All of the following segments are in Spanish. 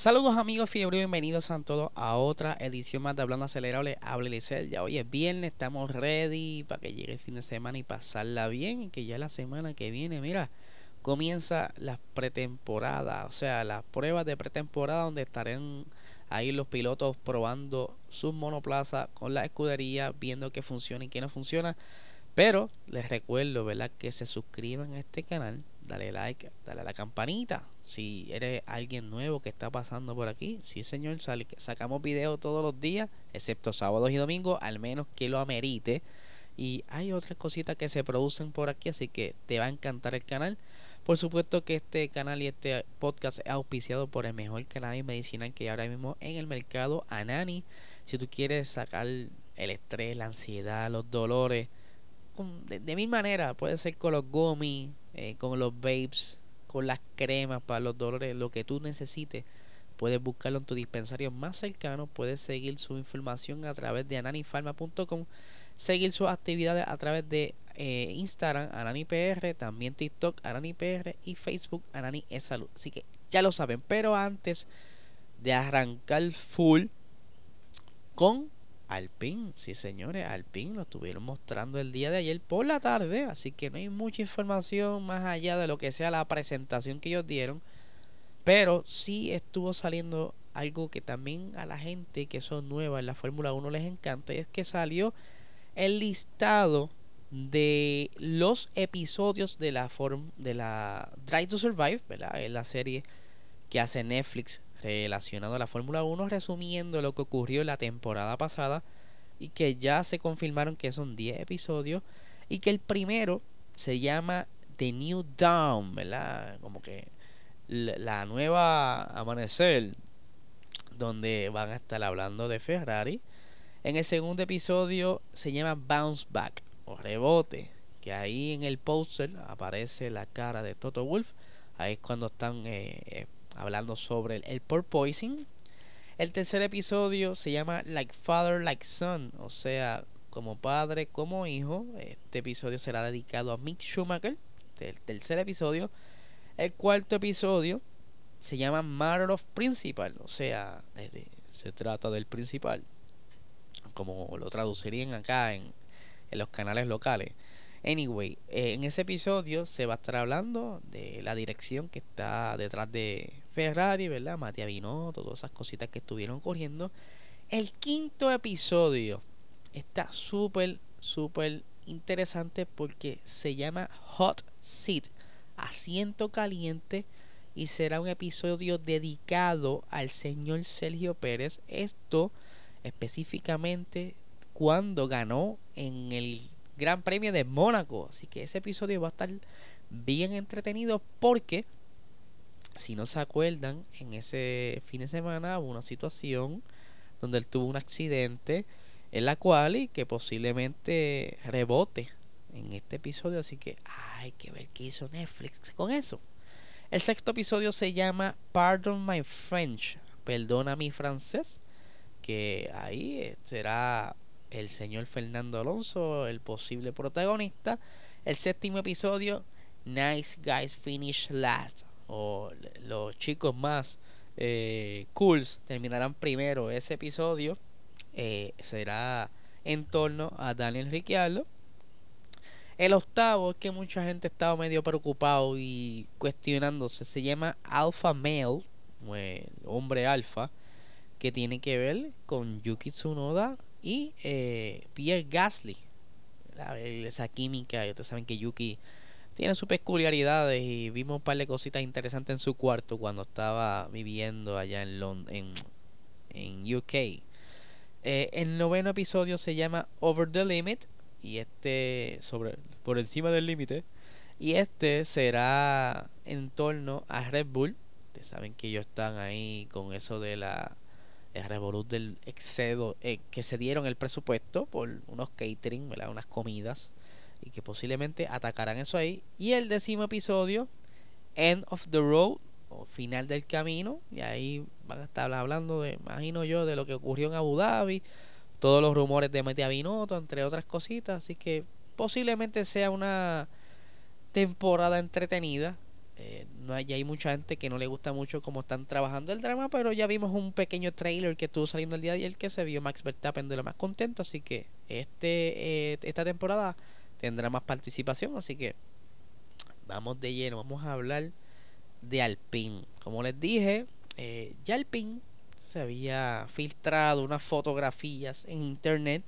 Saludos amigos fiebre, bienvenidos a todos a otra edición más de Hablando Acelerable. Hable Licel. Ya hoy es viernes, estamos ready para que llegue el fin de semana y pasarla bien. Y que ya la semana que viene, mira, comienza la pretemporada, o sea, las pruebas de pretemporada donde estarán ahí los pilotos probando sus monoplazas con la escudería, viendo qué funciona y qué no funciona. Pero les recuerdo, ¿verdad? Que se suscriban a este canal dale like, dale a la campanita. Si eres alguien nuevo que está pasando por aquí, sí señor, sacamos videos todos los días, excepto sábados y domingos, al menos que lo amerite. Y hay otras cositas que se producen por aquí, así que te va a encantar el canal. Por supuesto que este canal y este podcast es auspiciado por el mejor cannabis medicinal que hay ahora mismo en el mercado, Anani. Si tú quieres sacar el estrés, la ansiedad, los dolores, de, de mil maneras, puede ser con los gummies, eh, con los babes, con las cremas para los dolores, lo que tú necesites. Puedes buscarlo en tu dispensario más cercano. Puedes seguir su información a través de ananifarma.com. Seguir sus actividades a través de eh, Instagram, AnaniPR, también TikTok, AnaniPR y Facebook, Anani es Salud. Así que ya lo saben. Pero antes de arrancar full con Alpine, sí señores, Alpine lo estuvieron mostrando el día de ayer por la tarde, así que no hay mucha información más allá de lo que sea la presentación que ellos dieron, pero sí estuvo saliendo algo que también a la gente que son nuevas en la Fórmula 1 les encanta, y es que salió el listado de los episodios de la form, de la Drive to Survive, ¿verdad? Es la serie que hace Netflix relacionado a la Fórmula 1, resumiendo lo que ocurrió la temporada pasada y que ya se confirmaron que son 10 episodios y que el primero se llama The New Dawn, ¿verdad? Como que la nueva amanecer, donde van a estar hablando de Ferrari. En el segundo episodio se llama Bounce Back o rebote, que ahí en el póster aparece la cara de Toto Wolf. Ahí es cuando están eh, hablando sobre el, el porpoising. El tercer episodio se llama Like Father, Like Son, o sea, como padre, como hijo. Este episodio será dedicado a Mick Schumacher, el tercer episodio. El cuarto episodio se llama Matter of Principal, o sea, se trata del principal, como lo traducirían acá en, en los canales locales. Anyway, eh, en ese episodio se va a estar hablando de la dirección que está detrás de Ferrari, ¿verdad? Matías Binotto, todas esas cositas que estuvieron corriendo. El quinto episodio está súper, súper interesante porque se llama Hot Seat, asiento caliente, y será un episodio dedicado al señor Sergio Pérez. Esto específicamente cuando ganó en el Gran Premio de Mónaco. Así que ese episodio va a estar bien entretenido porque, si no se acuerdan, en ese fin de semana hubo una situación donde él tuvo un accidente en la cual y que posiblemente rebote en este episodio. Así que hay que ver qué hizo Netflix con eso. El sexto episodio se llama Pardon My French, perdona mi francés, que ahí será el señor Fernando Alonso, el posible protagonista. El séptimo episodio, Nice Guys Finish Last, o los chicos más eh, cools terminarán primero. Ese episodio eh, será en torno a Daniel Ricciardo. El octavo que mucha gente estaba medio preocupado y cuestionándose. Se llama Alpha Male, o hombre alfa, que tiene que ver con Yuki Tsunoda y eh, Pierre Gasly. Esa química, ustedes saben que Yuki tiene sus peculiaridades y vimos un par de cositas interesantes en su cuarto cuando estaba viviendo allá en, en, en UK. Eh, el noveno episodio se llama Over the Limit y este sobre por encima del límite y este será en torno a Red Bull saben que ellos están ahí con eso de la el revolut del excedo eh, que se dieron el presupuesto por unos catering, ¿verdad? unas comidas y que posiblemente atacarán eso ahí. Y el décimo episodio, End of the Road, o final del camino, y ahí van a estar hablando de, imagino yo, de lo que ocurrió en Abu Dhabi, todos los rumores de Metia Binotto, entre otras cositas, así que posiblemente sea una temporada entretenida. Eh, no hay, mucha gente que no le gusta mucho cómo están trabajando el drama, pero ya vimos un pequeño trailer que estuvo saliendo el día de ayer que se vio Max Verstappen de lo más contento, así que este eh, esta temporada tendrá más participación. Así que vamos de lleno, vamos a hablar de Alpine. Como les dije, eh, ya Alpine se había filtrado unas fotografías en internet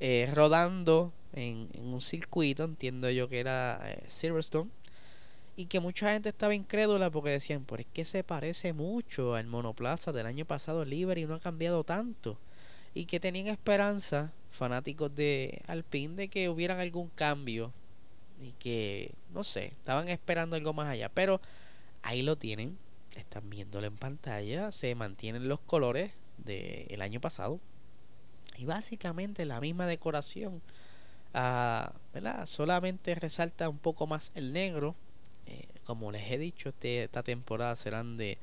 eh, rodando en, un circuito, entiendo yo que era eh, Silverstone, y que mucha gente estaba incrédula porque decían, pues es que se parece mucho al monoplaza del año pasado libre y no ha cambiado tanto y que tenían esperanza, fanáticos de Alpine, de que hubieran algún cambio y que, no sé, estaban esperando algo más allá. Pero ahí lo tienen, están viéndolo en pantalla, se mantienen los colores del año pasado y básicamente la misma decoración. Ah, ¿verdad? Solamente resalta un poco más el negro. Eh, como les he dicho, este, esta temporada serán de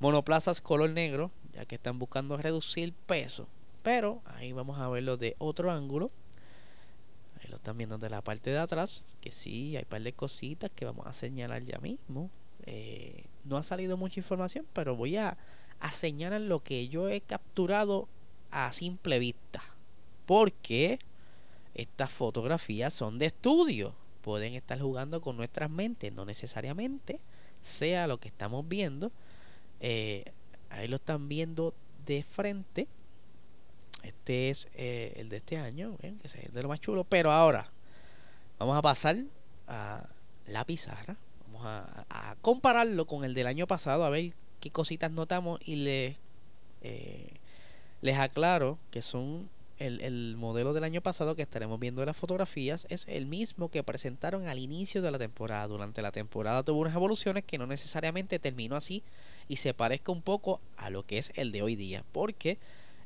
monoplazas color negro, ya que están buscando reducir peso pero ahí vamos a verlo de otro ángulo. Ahí lo están viendo de la parte de atrás. Que sí, hay un par de cositas que vamos a señalar ya mismo. Eh, no ha salido mucha información, pero voy a, a señalar lo que yo he capturado a simple vista. Porque estas fotografías son de estudio. Pueden estar jugando con nuestras mentes, no necesariamente sea lo que estamos viendo. Eh, ahí lo están viendo de frente este es eh, el de este año, que es de lo más chulo. Pero ahora vamos a pasar a la pizarra. Vamos a, compararlo con el del año pasado, a ver qué cositas notamos y les, eh, les aclaro que son el, el, modelo del año pasado que estaremos viendo en las fotografías es el mismo que presentaron al inicio de la temporada. Durante la temporada tuvo unas evoluciones que no necesariamente terminó así y se parezca un poco a lo que es el de hoy día. Porque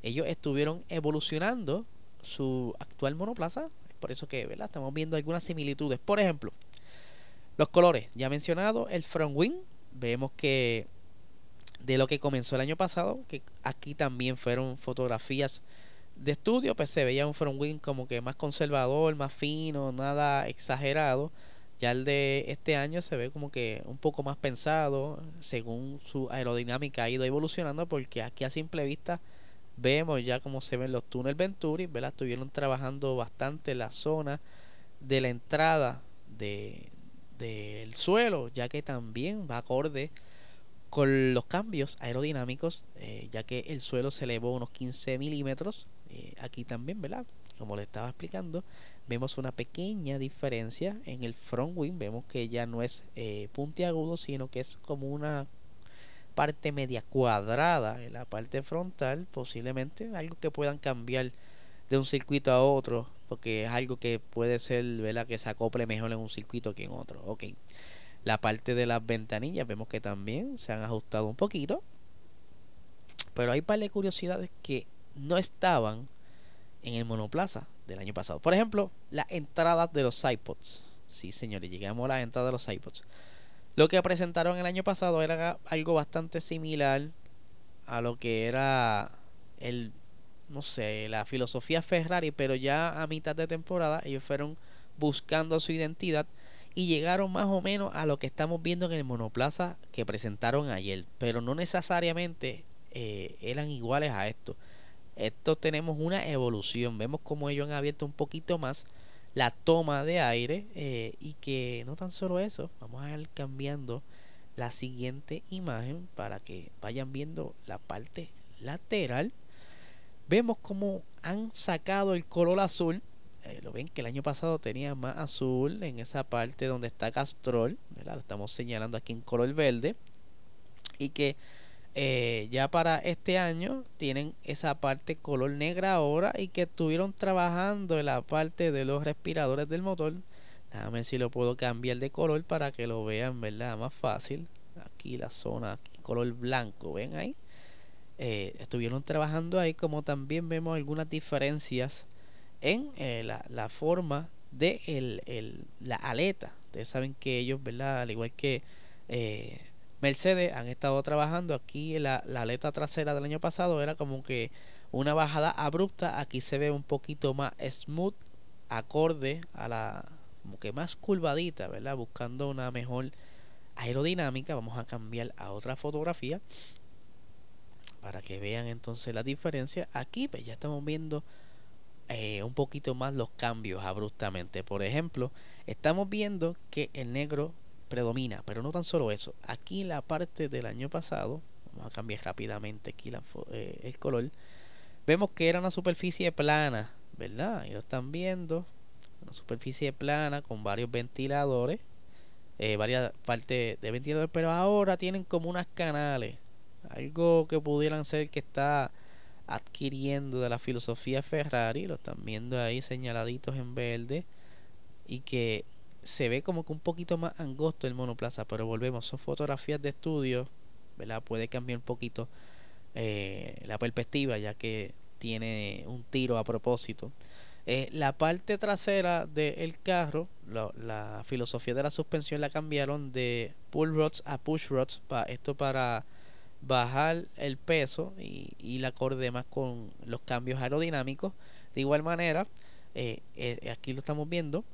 ellos estuvieron evolucionando su actual monoplaza. Por eso que ¿verdad? estamos viendo algunas similitudes. Por ejemplo, los colores. Ya mencionado, el front wing. Vemos que de lo que comenzó el año pasado, que aquí también fueron fotografías de estudio, pues se veía un front wing como que más conservador, más fino, nada exagerado. Ya el de este año se ve como que un poco más pensado, según su aerodinámica ha ido evolucionando, porque aquí a simple vista Vemos ya cómo se ven los túneles Venturi, ¿verdad? Estuvieron trabajando bastante la zona de la entrada de, del suelo, ya que también va acorde con los cambios aerodinámicos, eh, ya que el suelo se elevó unos 15 milímetros. Eh, aquí también, ¿verdad? Como le estaba explicando, vemos una pequeña diferencia en el front wing. Vemos que ya no es eh, puntiagudo, sino que es como una parte media cuadrada en la parte frontal, posiblemente algo que puedan cambiar de un circuito a otro, porque es algo que puede ser, ¿verdad? Que se acople mejor en un circuito que en otro. Ok. La parte de las ventanillas vemos que también se han ajustado un poquito. Pero hay un par de curiosidades que no estaban en el monoplaza del año pasado. Por ejemplo, las entradas de los iPods. Sí, señores, llegamos a las entradas de los iPods. Lo que presentaron el año pasado era algo bastante similar a lo que era el, no sé, la filosofía Ferrari, pero ya a mitad de temporada ellos fueron buscando su identidad y llegaron más o menos a lo que estamos viendo en el monoplaza que presentaron ayer, pero no necesariamente eh, eran iguales a esto. Esto tenemos una evolución, vemos como ellos han abierto un poquito más la toma de aire eh, y que no tan solo eso, vamos a ir cambiando la siguiente imagen para que vayan viendo la parte lateral. Vemos como han sacado el color azul. Eh, lo ven que el año pasado tenía más azul en esa parte donde está Castrol. Lo estamos señalando aquí en color verde. Y que eh, ya para este año tienen esa parte color negra ahora y que estuvieron trabajando en la parte de los respiradores del motor. Déjame si lo puedo cambiar de color para que lo vean, ¿verdad? Más fácil. Aquí la zona, aquí color blanco, ven ahí. Eh, estuvieron trabajando ahí como también vemos algunas diferencias en eh, la, la, forma de el, el, la aleta. Ustedes saben que ellos, ¿verdad? Al igual que eh, Mercedes, han estado trabajando aquí la, la aleta trasera del año pasado era como que una bajada abrupta. Aquí se ve un poquito más smooth, acorde a la como que más curvadita, ¿verdad? Buscando una mejor aerodinámica. Vamos a cambiar a otra fotografía para que vean entonces la diferencia. Aquí pues ya estamos viendo eh, un poquito más los cambios abruptamente. Por ejemplo, estamos viendo que el negro predomina, pero no tan solo eso. Aquí en la parte del año pasado, vamos a cambiar rápidamente aquí eh, el color, vemos que era una superficie plana, ¿verdad? Y lo están viendo, una superficie plana con varios ventiladores, eh, varias partes de ventiladores, pero ahora tienen como unas canales, algo que pudieran ser que está adquiriendo de la filosofía Ferrari, lo están viendo ahí señaladitos en verde, y que se ve como que un poquito más angosto el monoplaza, pero volvemos, son fotografías de estudio, ¿verdad? Puede cambiar un poquito eh, la perspectiva, ya que tiene un tiro a propósito. Eh, la parte trasera del carro, la filosofía de la suspensión la cambiaron de pull rods a push rods, para esto para bajar el peso y, y la acorde más con los cambios aerodinámicos. De igual manera, eh, aquí lo estamos viendo,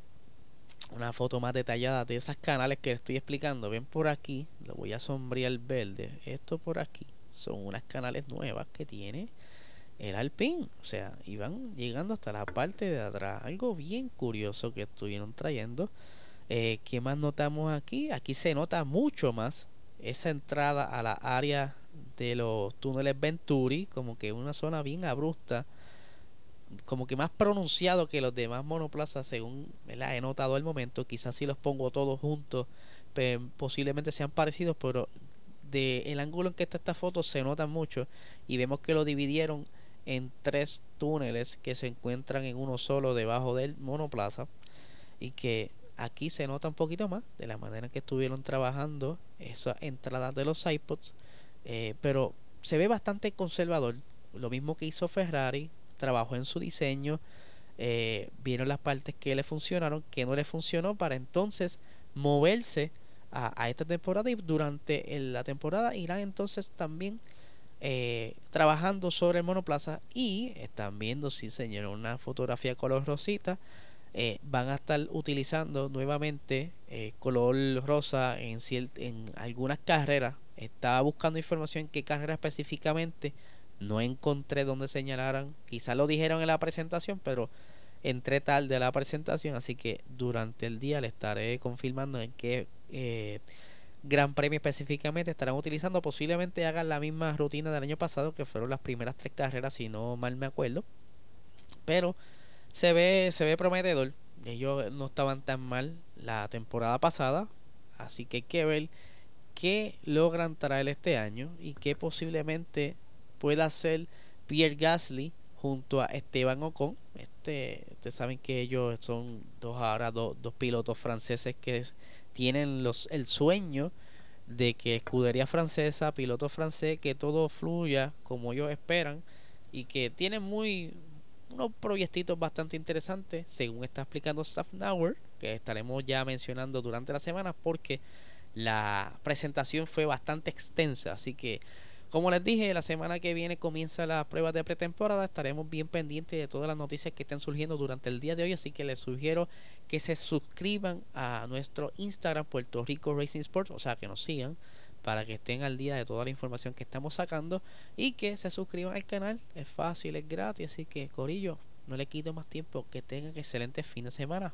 una foto más detallada de esas canales que estoy explicando. Ven por aquí, lo voy a sombrear verde. Esto por aquí son unas canales nuevas que tiene el Alpine. O sea, iban llegando hasta la parte de atrás. Algo bien curioso que estuvieron trayendo. Eh, ¿Qué más notamos aquí? Aquí se nota mucho más esa entrada a la área de los túneles Venturi, como que una zona bien abrupta como que más pronunciado que los demás monoplazas según he notado al momento. Quizás si los pongo todos juntos posiblemente sean parecidos pero de el ángulo en que está esta foto se nota mucho y vemos que lo dividieron en tres túneles que se encuentran en uno solo debajo del monoplaza y que aquí se nota un poquito más de la manera en que estuvieron trabajando esas entradas de los iPods eh, pero se ve bastante conservador lo mismo que hizo Ferrari trabajó en su diseño, eh, vieron las partes que le funcionaron, que no le funcionó, para entonces moverse a, esta temporada y durante la temporada irán entonces también eh, trabajando sobre el monoplaza y están viendo, sí señor, una fotografía color rosita. Eh, van a estar utilizando nuevamente color rosa en, en algunas carreras. Estaba buscando información en qué carrera específicamente no encontré donde señalaran, quizás lo dijeron en la presentación, pero entré tarde a la presentación, así que durante el día le estaré confirmando en qué eh, gran premio específicamente estarán utilizando. Posiblemente hagan la misma rutina del año pasado, que fueron las primeras tres carreras, si no mal me acuerdo. Pero se ve, se ve prometedor. Ellos no estaban tan mal la temporada pasada, así que hay que ver qué logran traer este año y qué posiblemente pueda ser Pierre Gasly junto a Esteban Ocon. Este, ustedes saben que ellos son dos ahora dos, pilotos franceses que tienen los el sueño de que escudería francesa, piloto francés, que todo fluya como ellos esperan y que tienen muy unos proyectitos bastante interesantes, según está explicando Safnauer, que estaremos ya mencionando durante la semana porque la presentación fue bastante extensa, así que como les dije, la semana que viene comienza la prueba de pretemporada. Estaremos bien pendientes de todas las noticias que estén surgiendo durante el día de hoy. Así que les sugiero que se suscriban a nuestro Instagram Puerto Rico Racing Sports. O sea, que nos sigan para que estén al día de toda la información que estamos sacando y que se suscriban al canal. Es fácil, es gratis, así que Corillo, no le quito más tiempo, que tengan excelente fin de semana.